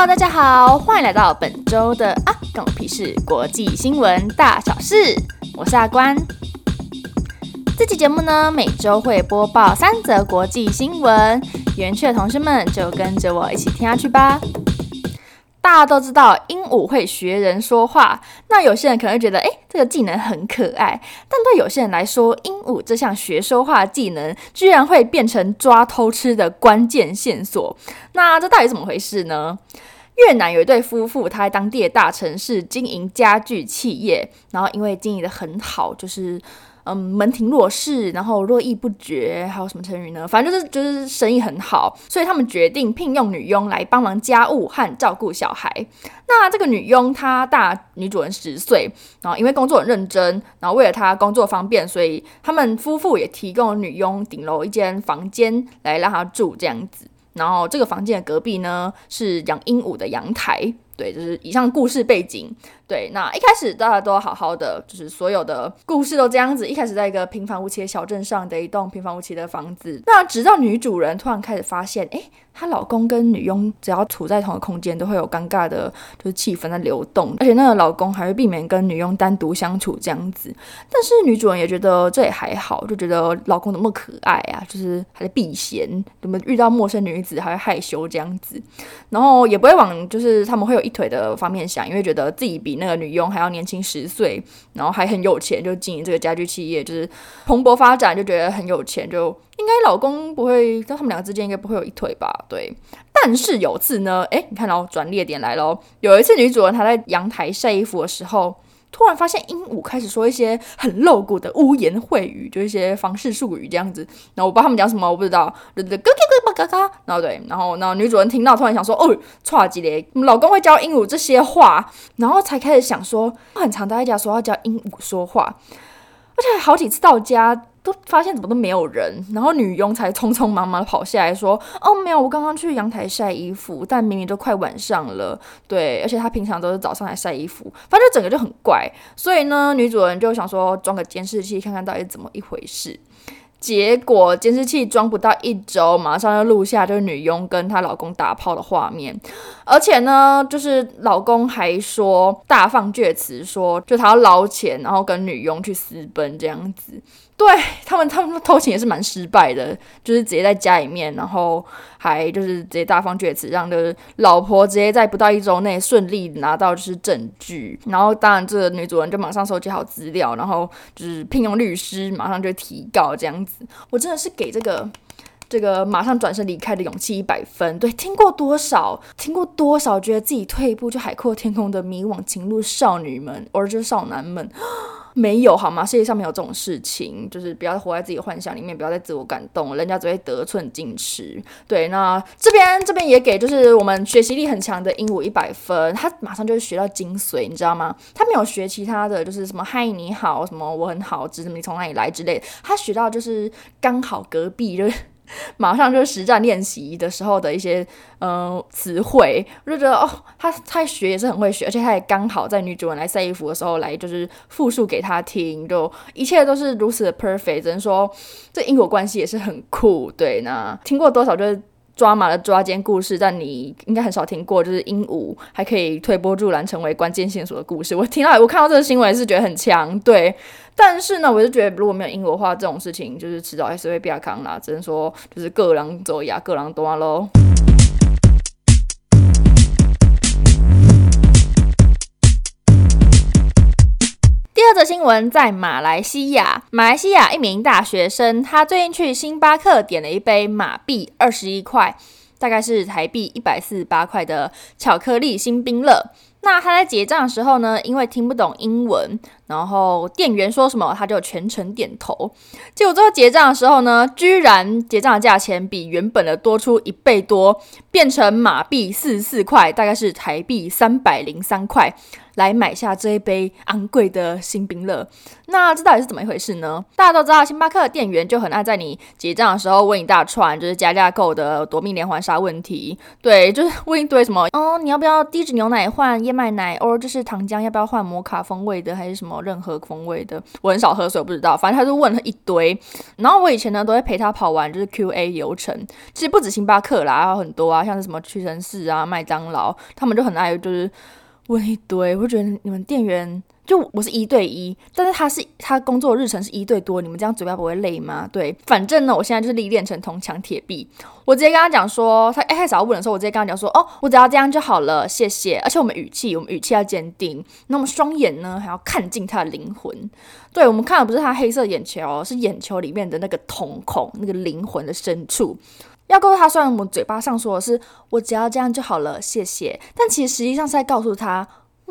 Hello，大家好，欢迎来到本周的啊，关我屁事国际新闻大小事，我是阿关。这期节目呢，每周会播报三则国际新闻，园区的同学们就跟着我一起听下去吧。大家都知道鹦鹉会学人说话，那有些人可能会觉得，诶，这个技能很可爱。但对有些人来说，鹦鹉这项学说话技能，居然会变成抓偷吃的关键线索。那这到底怎么回事呢？越南有一对夫妇，他在当地的大城市经营家具企业，然后因为经营得很好，就是。嗯，门庭若市，然后络绎不绝，还有什么成语呢？反正就是就是生意很好，所以他们决定聘用女佣来帮忙家务和照顾小孩。那这个女佣她大女主人十岁，然后因为工作很认真，然后为了她工作方便，所以他们夫妇也提供女佣顶楼一间房间来让她住这样子。然后这个房间的隔壁呢是养鹦鹉的阳台。对，就是以上故事背景。对，那一开始大家都好好的，就是所有的故事都这样子。一开始在一个平凡无奇的小镇上的一栋平凡无奇的房子，那直到女主人突然开始发现，哎，她老公跟女佣只要处在同一个空间，都会有尴尬的，就是气氛在流动，而且那个老公还会避免跟女佣单独相处这样子。但是女主人也觉得这也还好，就觉得老公那么可爱啊，就是还在避嫌，怎么遇到陌生女子还会害羞这样子，然后也不会往就是他们会有一腿的方面想，因为觉得自己比那个女佣还要年轻十岁，然后还很有钱，就经营这个家居企业，就是蓬勃发展，就觉得很有钱，就应该老公不会，他们两个之间应该不会有一腿吧？对。但是有次呢，诶，你看到转捩点来了，有一次女主人她在阳台晒衣服的时候。突然发现鹦鹉开始说一些很露骨的污言秽语，就一些房事术语这样子。然后我不知道他们讲什么，我不知道。对对，咯咯咯咯咯。然后对，然后然后女主人听到，突然想说：“哦，差几咧，老公会教鹦鹉这些话。”然后才开始想说，很常大家说要教鹦鹉说话，而且好几次到家。都发现怎么都没有人，然后女佣才匆匆忙忙跑下来说：“哦，没有，我刚刚去阳台晒衣服，但明明都快晚上了。”对，而且她平常都是早上来晒衣服，反正整个就很怪。所以呢，女主人就想说装个监视器看看到底怎么一回事。结果监视器装不到一周，马上就录下就是女佣跟她老公打炮的画面，而且呢，就是老公还说大放厥词，说就他要捞钱，然后跟女佣去私奔这样子。对他们，他们偷情也是蛮失败的，就是直接在家里面，然后还就是直接大放厥词，让就是老婆直接在不到一周内顺利拿到就是证据，然后当然这个女主人就马上收集好资料，然后就是聘用律师，马上就提告这样子。我真的是给这个这个马上转身离开的勇气一百分。对，听过多少，听过多少，觉得自己退一步就海阔天空的迷惘情路少女们，或者是少男们。没有好吗？世界上没有这种事情，就是不要活在自己幻想里面，不要再自我感动，人家只会得寸进尺。对，那这边这边也给就是我们学习力很强的鹦鹉一百分，他马上就会学到精髓，你知道吗？他没有学其他的就是什么嗨你好，什么我很好，只是你从哪里来之类的，他学到就是刚好隔壁就是。马上就是实战练习的时候的一些嗯词汇，我就觉得哦，他他学也是很会学，而且他也刚好在女主人来晒衣服的时候来就是复述给他听，就一切都是如此的 perfect，只能说这因果关系也是很酷。对，那听过多少就是抓马的抓奸故事，但你应该很少听过就是鹦鹉还可以推波助澜成为关键线索的故事。我听到我看到这个新闻是觉得很强，对。但是呢，我就觉得如果没有英国话，这种事情就是迟早还是会变康啦。只能说就是各狼走呀，各狼多喽。二则新闻在马来西亚，马来西亚一名大学生，他最近去星巴克点了一杯马币二十一块，大概是台币一百四十八块的巧克力星冰乐。那他在结账的时候呢，因为听不懂英文，然后店员说什么，他就全程点头。结果最后结账的时候呢，居然结账的价钱比原本的多出一倍多，变成马币四十四块，大概是台币三百零三块。来买下这一杯昂贵的新冰乐，那这到底是怎么一回事呢？大家都知道，星巴克的店员就很爱在你结账的时候问一大串，就是加价购的夺命连环杀问题。对，就是问一堆什么哦，你要不要低脂牛奶换燕麦奶？哦，这是糖浆，要不要换摩卡风味的？还是什么任何风味的，我很少喝水，我不知道。反正他就问了一堆，然后我以前呢都会陪他跑完就是 QA 流程。其实不止星巴克啦，还有很多啊，像是什么屈臣氏啊、麦当劳，他们就很爱就是问一堆。我觉得你们店员。就我是一对一，但是他是他工作日程是一对多，你们这样嘴巴不会累吗？对，反正呢，我现在就是历练成铜墙铁壁。我直接跟他讲说，他一开始要问的时候，我直接跟他讲说，哦，我只要这样就好了，谢谢。而且我们语气，我们语气要坚定，那我们双眼呢还要看进他的灵魂。对，我们看的不是他黑色眼球，是眼球里面的那个瞳孔，那个灵魂的深处。要告诉他，虽然我们嘴巴上说的是我只要这样就好了，谢谢，但其实实际上是在告诉他。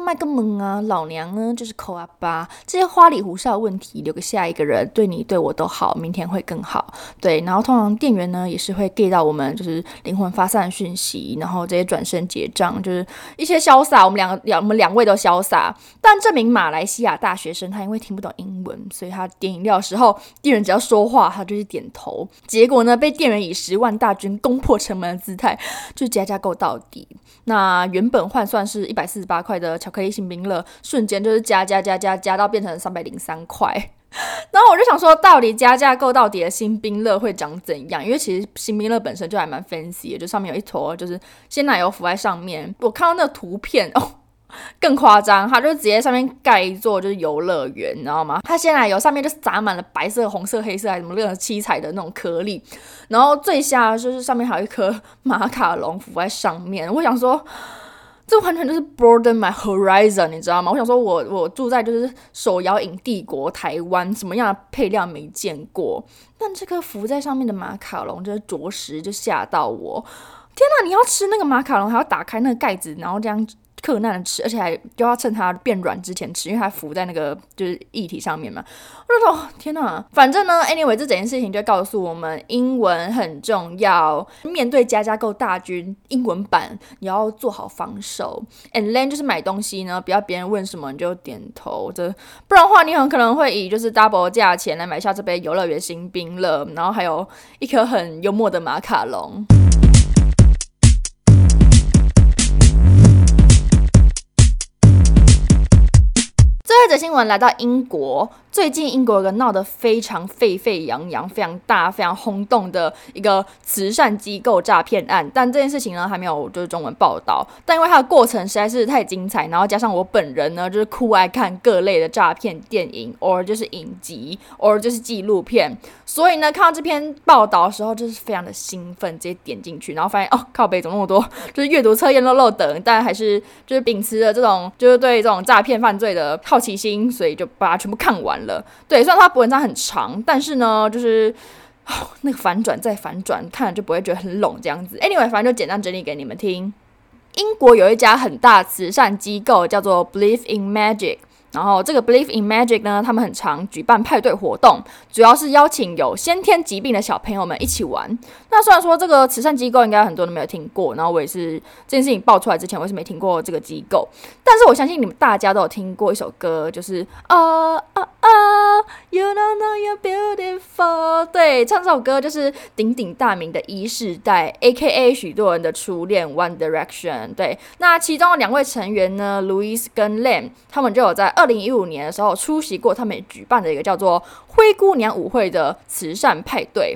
卖个萌啊，老娘呢就是抠阿巴，这些花里胡哨的问题留给下一个人，对你对我都好，明天会更好。对，然后通常店员呢也是会 get 到我们就是灵魂发散的讯息，然后直接转身结账，就是一些潇洒。我们两个两我们两位都潇洒，但这名马来西亚大学生他因为听不懂英文，所以他点饮料的时候，店员只要说话他就是点头，结果呢被店员以十万大军攻破城门的姿态，就加价购到底。那原本换算是一百四十八块的巧克力星冰乐，瞬间就是加加加加加到变成三百零三块。然后我就想说，到底加价购到底的星冰乐会长怎样？因为其实新冰乐本身就还蛮 fancy 的，就上面有一坨就是鲜奶油浮在上面。我看到那个图片 哦。更夸张，它就直接上面盖一座就是游乐园，你知道吗？它鲜奶油上面就撒满了白色、红色、黑色还是什么任何七彩的那种颗粒，然后最下就是上面还有一颗马卡龙浮在上面。我想说，这完全就是 broaden my horizon，你知道吗？我想说我我住在就是手摇影帝国台湾，什么样的配料没见过？但这颗浮在上面的马卡龙，就是着实就吓到我。天哪，你要吃那个马卡龙，还要打开那个盖子，然后这样。克难吃，而且还就要趁它变软之前吃，因为它浮在那个就是液体上面嘛。我就说天哪，反正呢，anyway，这整件事情就告诉我们，英文很重要。面对家家购大军，英文版你要做好防守。And then 就是买东西呢，不要别人问什么你就点头，这不然的话，你很可能会以就是 double 价钱来买下这杯游乐园新冰乐，然后还有一颗很幽默的马卡龙。这则新闻来到英国。最近英国有个闹得非常沸沸扬扬、非常大、非常轰动的一个慈善机构诈骗案，但这件事情呢还没有就是中文报道。但因为它的过程实在是太精彩，然后加上我本人呢就是酷爱看各类的诈骗电影，or 就是影集，or 就是纪录片，所以呢看到这篇报道的时候就是非常的兴奋，直接点进去，然后发现哦靠北怎么那么多，就是阅读测验漏漏等，但还是就是秉持着这种就是对这种诈骗犯罪的好奇心，所以就把它全部看完了。对，虽然它文章很长，但是呢，就是、那个反转再反转，看了就不会觉得很冷这样子。Anyway，反正就简单整理给你们听。英国有一家很大慈善机构，叫做 Believe in Magic。然后这个 Believe in Magic 呢，他们很常举办派对活动，主要是邀请有先天疾病的小朋友们一起玩。那虽然说这个慈善机构应该很多都没有听过，然后我也是这件事情爆出来之前，我也是没听过这个机构。但是我相信你们大家都有听过一首歌，就是啊啊啊，You don't know you're beautiful。对，唱这首歌就是鼎鼎大名的一世代，AKA 许多人的初恋 One Direction。对，那其中的两位成员呢，Louis 跟 Liam，他们就有在二零一五年的时候出席过他们举办的一个叫做“灰姑娘舞会”的慈善派对。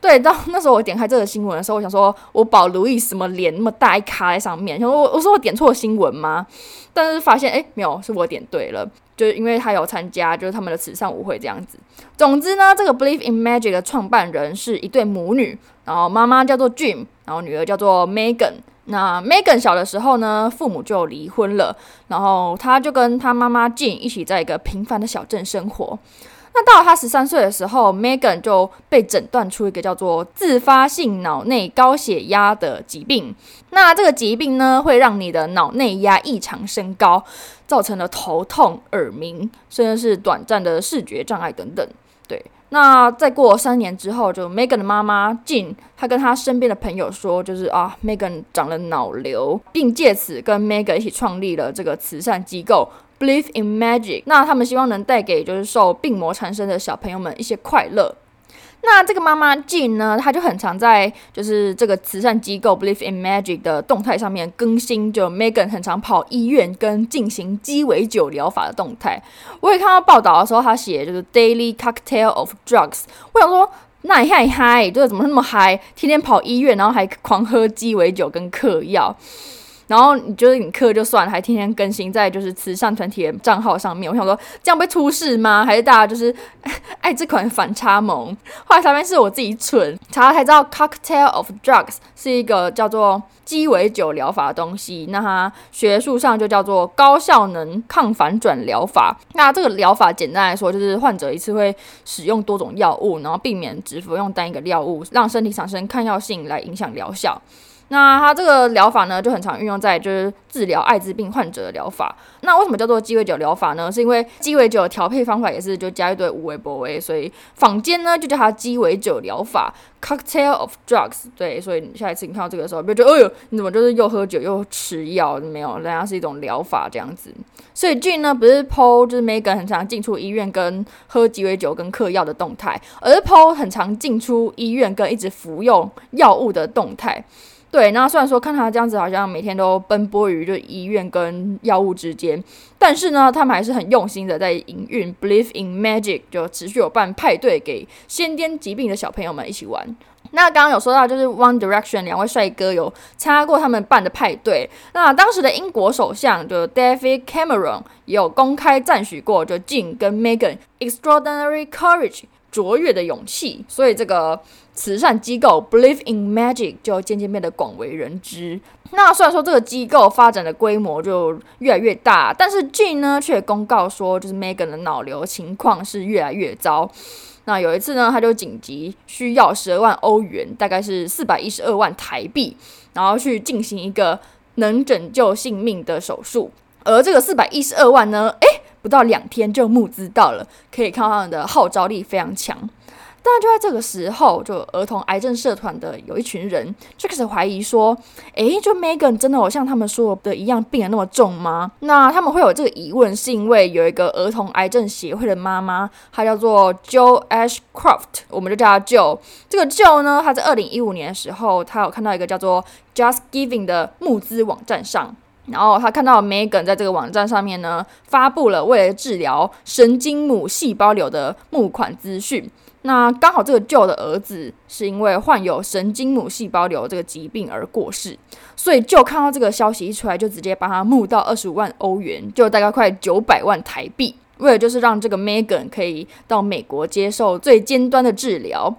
对，到那时候我点开这个新闻的时候，我想说，我保路易什么脸那么大一咖在上面，想说我我说我点错新闻吗？但是发现哎，没有，是我点对了，就是因为他有参加就是他们的慈善舞会这样子。总之呢，这个 Believe in Magic 的创办人是一对母女，然后妈妈叫做 Jim，然后女儿叫做 Megan。那 Megan 小的时候呢，父母就离婚了，然后他就跟他妈妈 Jean 一起在一个平凡的小镇生活。那到了他十三岁的时候，Megan 就被诊断出一个叫做自发性脑内高血压的疾病。那这个疾病呢，会让你的脑内压异常升高，造成了头痛、耳鸣，甚至是短暂的视觉障碍等等。对。那再过三年之后，就 Megan 的妈妈 j n 她跟她身边的朋友说，就是啊，Megan 长了脑瘤，并借此跟 Megan 一起创立了这个慈善机构 Believe in Magic。那他们希望能带给就是受病魔缠身的小朋友们一些快乐。那这个妈妈 G 呢，她就很常在就是这个慈善机构 Believe in Magic 的动态上面更新，就 Megan 很常跑医院跟进行鸡尾酒疗法的动态。我也看到报道的时候，她写就是 Daily Cocktail of Drugs。我想说，那你嗨嗨，就是怎么那么嗨，天天跑医院，然后还狂喝鸡尾酒跟嗑药。然后你觉得你课就算了，还天天更新在就是慈善团体的账号上面。我想说，这样会出事吗？还是大家就是爱这款反差萌？后来才发现是我自己蠢，查了才知道，Cocktail of Drugs 是一个叫做鸡尾酒疗法的东西。那它学术上就叫做高效能抗反转疗法。那这个疗法简单来说，就是患者一次会使用多种药物，然后避免只服用单一个药物，让身体产生抗药性来影响疗效。那它这个疗法呢，就很常运用在就是治疗艾滋病患者的疗法。那为什么叫做鸡尾酒疗法呢？是因为鸡尾酒调配方法也是就加一堆无为不为，所以坊间呢就叫它鸡尾酒疗法 （Cocktail of Drugs）。对，所以下一次你看到这个时候，别觉得哎呦，你怎么就是又喝酒又吃药？没有，人家是一种疗法这样子。所以俊呢不是 Paul 就是 Megan 很常进出医院跟喝鸡尾酒跟嗑药的动态，而是 po 很常进出医院跟一直服用药物的动态。对，那虽然说看他这样子，好像每天都奔波于就医院跟药物之间，但是呢，他们还是很用心的在营运 Believe in Magic，就持续有办派对给先天疾病的小朋友们一起玩。那刚刚有说到，就是 One Direction 两位帅哥有参加过他们办的派对。那当时的英国首相就 David Cameron 也有公开赞许过，就 Jean 跟 Megan extraordinary courage。卓越的勇气，所以这个慈善机构 Believe in Magic 就渐渐变得广为人知。那虽然说这个机构发展的规模就越来越大，但是 Jean 呢却公告说，就是 Megan 的脑瘤情况是越来越糟。那有一次呢，他就紧急需要十二万欧元，大概是四百一十二万台币，然后去进行一个能拯救性命的手术。而这个四百一十二万呢，诶。不到两天就募资到了，可以看到他们的号召力非常强。但就在这个时候，就儿童癌症社团的有一群人就开始怀疑说：“诶，就 Megan 真的有像他们说的一样病得那么重吗？”那他们会有这个疑问，是因为有一个儿童癌症协会的妈妈，她叫做 Joe Ashcroft，我们就叫她 Joe。这个 Joe 呢，她在二零一五年的时候，她有看到一个叫做 Just Giving 的募资网站上。然后他看到 Megan 在这个网站上面呢，发布了为了治疗神经母细胞瘤的募款资讯。那刚好这个 Joe 的儿子是因为患有神经母细胞瘤这个疾病而过世，所以 Joe 看到这个消息一出来，就直接帮他募到二十五万欧元，就大概快九百万台币，为了就是让这个 Megan 可以到美国接受最尖端的治疗。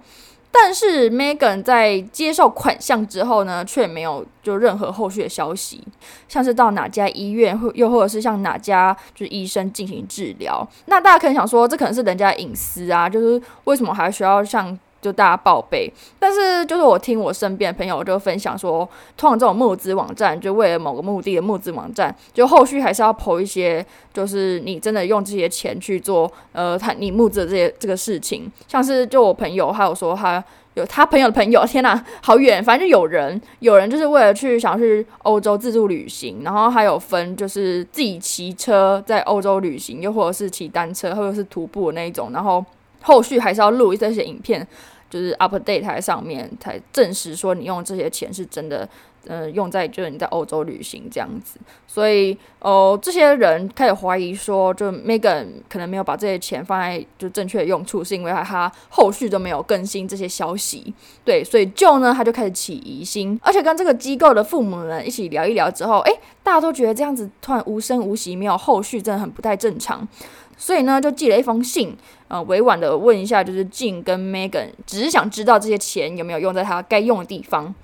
但是 Megan 在接受款项之后呢，却没有就任何后续的消息，像是到哪家医院，或又或者是向哪家就是医生进行治疗。那大家可能想说，这可能是人家隐私啊，就是为什么还需要像？就大家报备，但是就是我听我身边朋友就分享说，通常这种募资网站就为了某个目的的募资网站，就后续还是要 po 一些，就是你真的用这些钱去做，呃，他你募资的这些这个事情，像是就我朋友还有说他有他朋友的朋友，天哪，好远，反正就有人有人就是为了去想去欧洲自助旅行，然后还有分就是自己骑车在欧洲旅行，又或者是骑单车，或者是徒步的那一种，然后后续还是要录这些影片。就是 update 台上面才证实说你用这些钱是真的，呃，用在就是你在欧洲旅行这样子，所以哦，这些人开始怀疑说，就 Megan 可能没有把这些钱放在就正确的用处，是因为他后续都没有更新这些消息，对，所以 Jo 呢他就开始起疑心，而且跟这个机构的父母们一起聊一聊之后，诶，大家都觉得这样子突然无声无息，没有后续，真的很不太正常。所以呢，就寄了一封信，呃，委婉的问一下，就是晋跟 Megan，只是想知道这些钱有没有用在他该用的地方。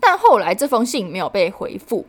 但后来这封信没有被回复，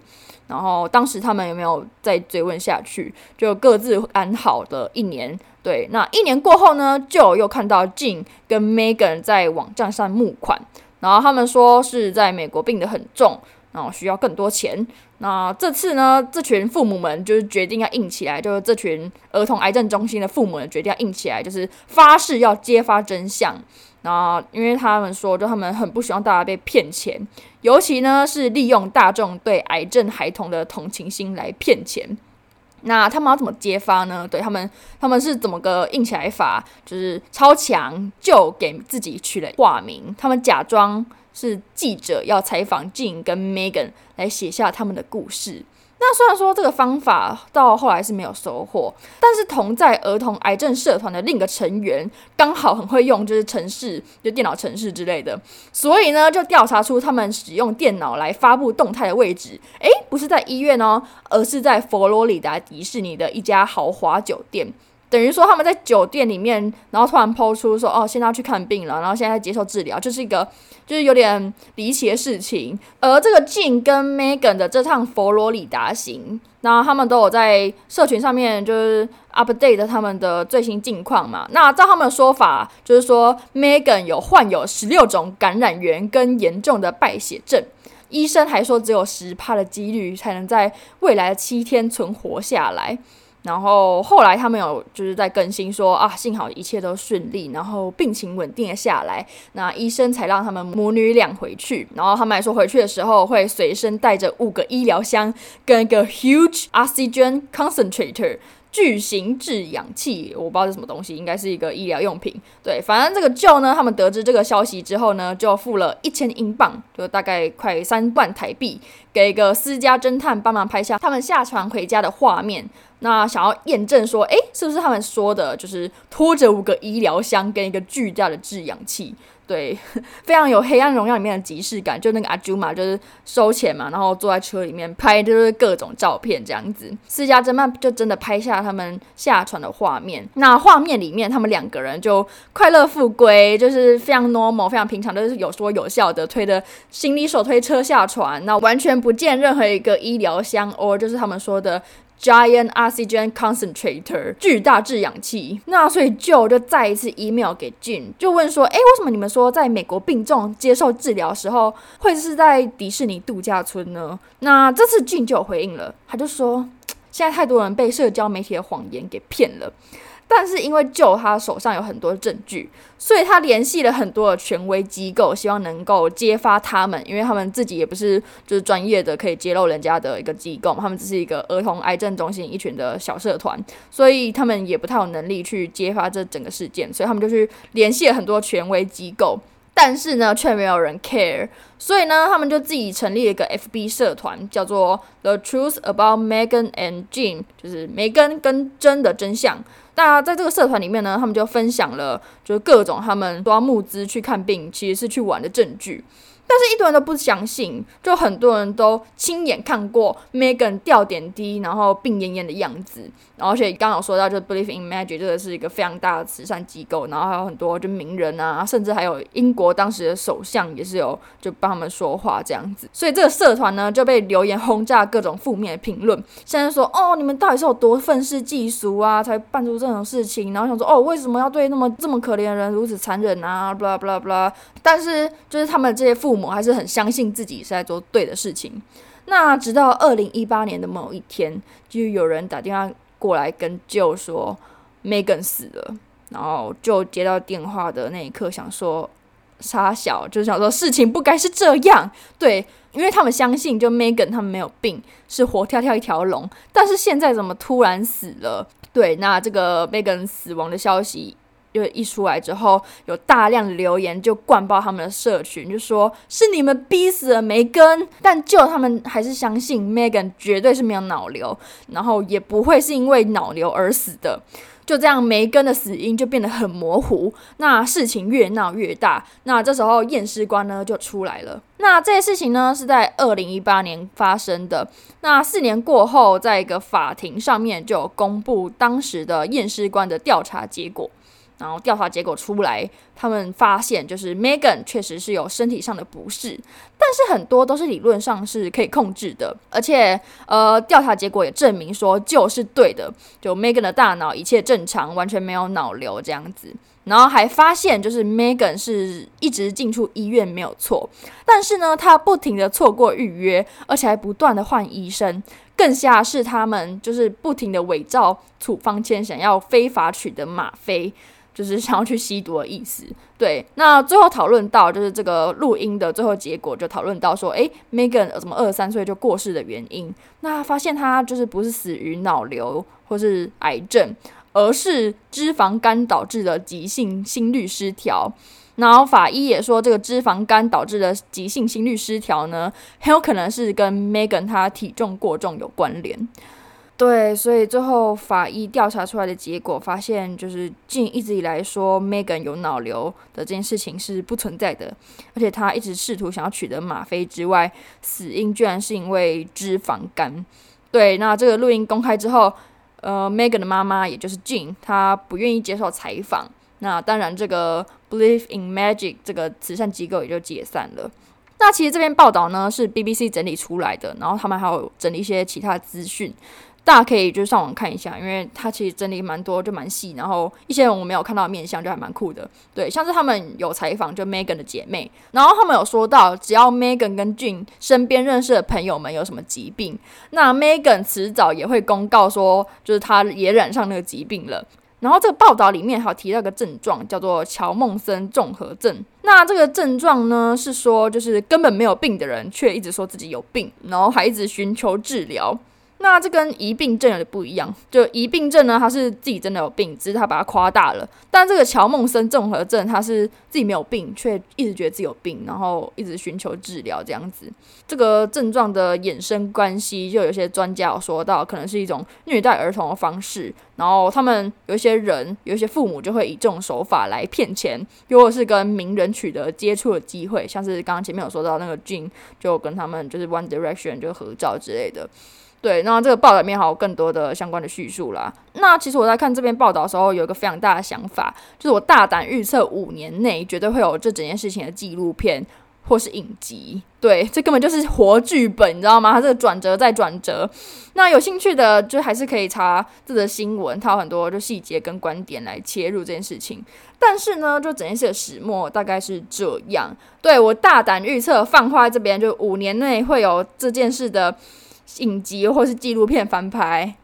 然后当时他们有没有再追问下去，就各自安好的一年。对，那一年过后呢，就又看到晋跟 Megan 在网站上募款，然后他们说是在美国病得很重。然后需要更多钱。那这次呢，这群父母们就是决定要硬起来，就是这群儿童癌症中心的父母们决定要硬起来，就是发誓要揭发真相。那因为他们说，就他们很不希望大家被骗钱，尤其呢是利用大众对癌症孩童的同情心来骗钱。那他们要怎么揭发呢？对他们，他们是怎么个硬起来法？就是超强，就给自己取了化名，他们假装是记者要采访 Jin 跟 Megan 来写下他们的故事。那虽然说这个方法到后来是没有收获，但是同在儿童癌症社团的另一个成员刚好很会用，就是程式，就电脑程式之类的，所以呢就调查出他们使用电脑来发布动态的位置，诶，不是在医院哦，而是在佛罗里达迪士尼的一家豪华酒店。等于说他们在酒店里面，然后突然抛出说：“哦，现在要去看病了，然后现在在接受治疗，就是一个就是有点离奇的事情。”而这个晋跟 Megan 的这趟佛罗里达行，那他们都有在社群上面就是 update 他们的最新近况嘛。那照他们的说法，就是说 Megan 有患有十六种感染源跟严重的败血症，医生还说只有十趴的几率才能在未来的七天存活下来。然后后来他们有就是在更新说啊，幸好一切都顺利，然后病情稳定了下来，那医生才让他们母女俩回去。然后他们还说回去的时候会随身带着五个医疗箱跟一个 huge oxygen concentrator。巨型制氧器，我不知道是什么东西，应该是一个医疗用品。对，反正这个 jo 呢，他们得知这个消息之后呢，就付了一千英镑，就大概快三万台币，给一个私家侦探帮忙拍下他们下船回家的画面。那想要验证说，诶，是不是他们说的，就是拖着五个医疗箱跟一个巨大的制氧器？对，非常有《黑暗荣耀》里面的即视感，就那个阿朱玛就是收钱嘛，然后坐在车里面拍，就是各种照片这样子。私家侦探就真的拍下他们下船的画面。那画面里面，他们两个人就快乐富归，就是非常 normal、非常平常，就是有说有笑的，推着行李手推车下船，那完全不见任何一个医疗箱，或就是他们说的。Giant oxygen concentrator，巨大制氧器。那所以 Joe 就再一次 email 给 Jin，就问说：“诶，为什么你们说在美国病重接受治疗的时候，会是在迪士尼度假村呢？”那这次 Jin 就有回应了，他就说：“现在太多人被社交媒体的谎言给骗了。”但是因为就他手上有很多证据，所以他联系了很多的权威机构，希望能够揭发他们，因为他们自己也不是就是专业的可以揭露人家的一个机构，他们只是一个儿童癌症中心一群的小社团，所以他们也不太有能力去揭发这整个事件，所以他们就去联系了很多权威机构，但是呢却没有人 care，所以呢他们就自己成立了一个 FB 社团，叫做 The Truth About Megan and Jin，就是梅根跟真的真相。那在这个社团里面呢，他们就分享了，就是各种他们都要募资去看病，其实是去玩的证据。但是，一堆人都不相信，就很多人都亲眼看过 Megan 吊点滴，然后病恹恹的样子。然后，而且刚刚有说到，就 Believe in Magic 这个是一个非常大的慈善机构，然后还有很多就名人啊，甚至还有英国当时的首相也是有就帮他们说话这样子。所以，这个社团呢就被留言轰炸，各种负面评论。现在说哦，你们到底是有多愤世嫉俗啊，才办出这种事情？然后想说哦，为什么要对那么这么可怜的人如此残忍啊？blah blah blah。但是，就是他们这些父母我还是很相信自己是在做对的事情。那直到二零一八年的某一天，就有人打电话过来跟舅说 Megan 死了，然后就接到电话的那一刻，想说杀小，就想说事情不该是这样。对，因为他们相信就 Megan 他们没有病，是活跳跳一条龙。但是现在怎么突然死了？对，那这个 Megan 死亡的消息。就一出来之后，有大量留言就灌爆他们的社群，就说是你们逼死了梅根，但就他们还是相信 Megan 绝对是没有脑瘤，然后也不会是因为脑瘤而死的。就这样，梅根的死因就变得很模糊。那事情越闹越大，那这时候验尸官呢就出来了。那这些事情呢是在二零一八年发生的。那四年过后，在一个法庭上面就公布当时的验尸官的调查结果。然后调查结果出来，他们发现就是 Megan 确实是有身体上的不适，但是很多都是理论上是可以控制的，而且呃调查结果也证明说就是对的，就 Megan 的大脑一切正常，完全没有脑瘤这样子。然后还发现就是 Megan 是一直进出医院没有错，但是呢她不停的错过预约，而且还不断的换医生。更瞎的是他们就是不停的伪造处方签，想要非法取得吗啡。就是想要去吸毒的意思，对。那最后讨论到就是这个录音的最后结果，就讨论到说，诶，Megan 怎么二十三岁就过世的原因？那发现他就是不是死于脑瘤或是癌症，而是脂肪肝导致的急性心律失调。然后法医也说，这个脂肪肝导致的急性心律失调呢，很有可能是跟 Megan 她体重过重有关联。对，所以最后法医调查出来的结果发现，就是静一直以来说 Megan 有脑瘤的这件事情是不存在的，而且他一直试图想要取得吗啡之外，死因居然是因为脂肪肝。对，那这个录音公开之后，呃，Megan 的妈妈也就是静，她不愿意接受采访。那当然，这个 Believe in Magic 这个慈善机构也就解散了。那其实这篇报道呢是 BBC 整理出来的，然后他们还有整理一些其他资讯。大家可以就是上网看一下，因为它其实整理蛮多，就蛮细，然后一些人我没有看到面相，就还蛮酷的。对，像是他们有采访就 Megan 的姐妹，然后他们有说到，只要 Megan 跟 Jun 身边认识的朋友们有什么疾病，那 Megan 迟早也会公告说，就是他也染上那个疾病了。然后这个报道里面还有提到个症状，叫做乔梦森综合症。那这个症状呢，是说就是根本没有病的人，却一直说自己有病，然后还一直寻求治疗。那这跟疑病症有点不一样，就疑病症呢，他是自己真的有病，只是他把它夸大了。但这个乔梦森综合症，他是自己没有病，却一直觉得自己有病，然后一直寻求治疗这样子。这个症状的衍生关系，就有些专家有说到，可能是一种虐待儿童的方式。然后他们有一些人，有一些父母就会以这种手法来骗钱，又或是跟名人取得接触的机会，像是刚刚前面有说到那个 j n 就跟他们就是 One Direction 就合照之类的。对，那这个报道里面还有更多的相关的叙述啦。那其实我在看这篇报道的时候，有一个非常大的想法，就是我大胆预测五年内绝对会有这整件事情的纪录片或是影集。对，这根本就是活剧本，你知道吗？它这个转折再转折。那有兴趣的就还是可以查这则新闻，它有很多就细节跟观点来切入这件事情。但是呢，就整件事的始末大概是这样。对，我大胆预测，放话在这边，就五年内会有这件事的。影集或是纪录片翻拍。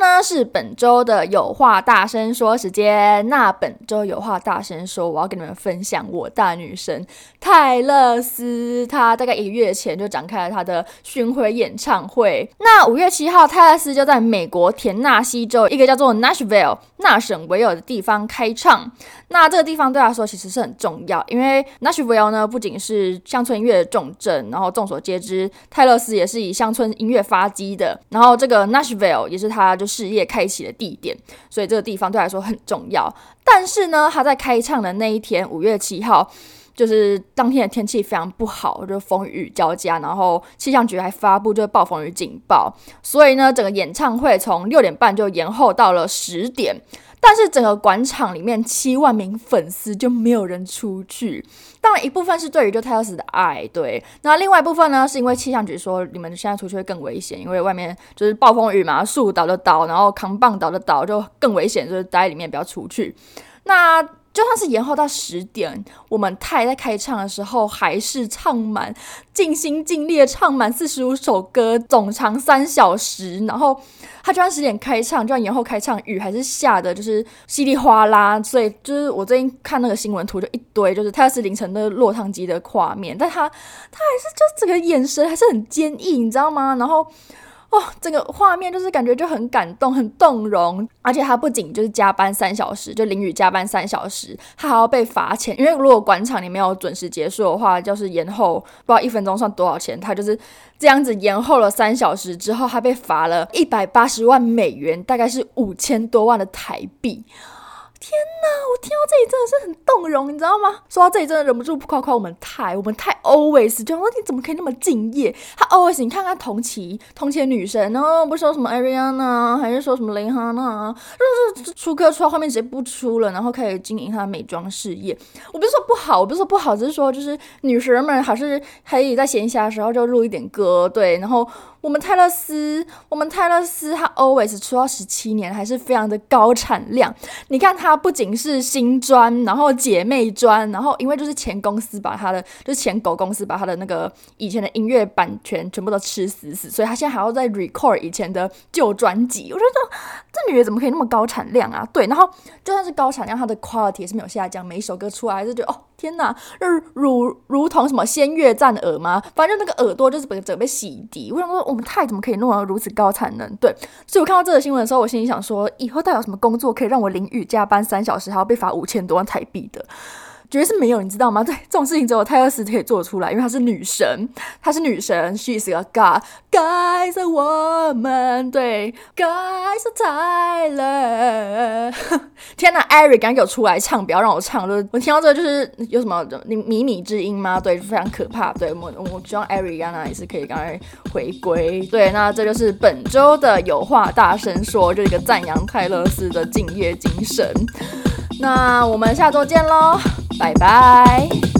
呢是本周的有话大声说时间。那本周有话大声说，我要跟你们分享我大女神泰勒斯，她大概一个月前就展开了她的巡回演唱会。那五月七号，泰勒斯就在美国田纳西州一个叫做 Nashville 纳什维尔的地方开唱。那这个地方对她来说其实是很重要，因为 Nashville 呢不仅是乡村音乐的重镇，然后众所皆知，泰勒斯也是以乡村音乐发迹的。然后这个 Nashville 也是她就事业开启的地点，所以这个地方对他来说很重要。但是呢，他在开唱的那一天，五月七号，就是当天的天气非常不好，就风雨交加，然后气象局还发布就是暴风雨警报，所以呢，整个演唱会从六点半就延后到了十点。但是整个广场里面七万名粉丝就没有人出去。当然一部分是对于就泰勒斯的爱，对。那另外一部分呢，是因为气象局说你们现在出去会更危险，因为外面就是暴风雨嘛，树倒的倒，然后扛棒倒的倒，就更危险，就是待在里面不要出去。那。就算是延后到十点，我们泰在开唱的时候还是唱满，尽心尽力的唱满四十五首歌，总长三小时。然后他就算十点开唱，就算延后开唱，雨还是下的就是稀里哗啦。所以就是我最近看那个新闻图，就一堆就是泰勒丝凌晨的落汤鸡的画面，但他他还是就整个眼神还是很坚毅，你知道吗？然后。哦，这个画面就是感觉就很感动，很动容，而且他不仅就是加班三小时，就淋雨加班三小时，他还要被罚钱，因为如果广场你没有准时结束的话，就是延后不知道一分钟算多少钱，他就是这样子延后了三小时之后，他被罚了一百八十万美元，大概是五千多万的台币。天呐，我听到这里真的是很动容，你知道吗？说到这里，真的忍不住不夸夸我们泰，我们泰 always 就说你怎么可以那么敬业？他 always 你看看同期同期的女神，然后不说什么 Ariana，还是说什么蕾哈娜，就是出歌出到后面直接不出了，然后开始经营她的美妆事业。我不是说不好，我不是说不好，只是说就是女神们还是可以在闲暇的时候就录一点歌，对，然后。我们泰勒斯，我们泰勒斯，他 always 出道十七年，还是非常的高产量。你看他不仅是新专，然后姐妹专，然后因为就是前公司把他的，就是前狗公司把他的那个以前的音乐版权全部都吃死死，所以他现在还要再 record 以前的旧专辑。我觉得这女的怎么可以那么高产量啊？对，然后就算是高产量，她的 quality 也是没有下降，每一首歌出来还是觉得哦。天呐，就如如同什么仙乐战耳吗？反正那个耳朵就是被准备洗涤。我想说，我们太怎么可以弄到如此高产能？对，所以我看到这个新闻的时候，我心里想说，以后到底有什么工作可以让我淋雨加班三小时，还要被罚五千多万台币的？绝对是没有，你知道吗？对，这种事情只有泰勒斯可以做出来，因为她是女神，她是女神，she's a God，Guy's a woman，对，Guy's a Tyler。天哪，Eric，赶紧给我出来唱，不要让我唱，就是我听到这个就是有什么靡靡之音吗？对，非常可怕。对，我我希望 Eric 刚刚也是可以赶快回归。对，那这就是本周的有话大声说，就是一个赞扬泰勒斯的敬业精神。那我们下周见喽，拜拜。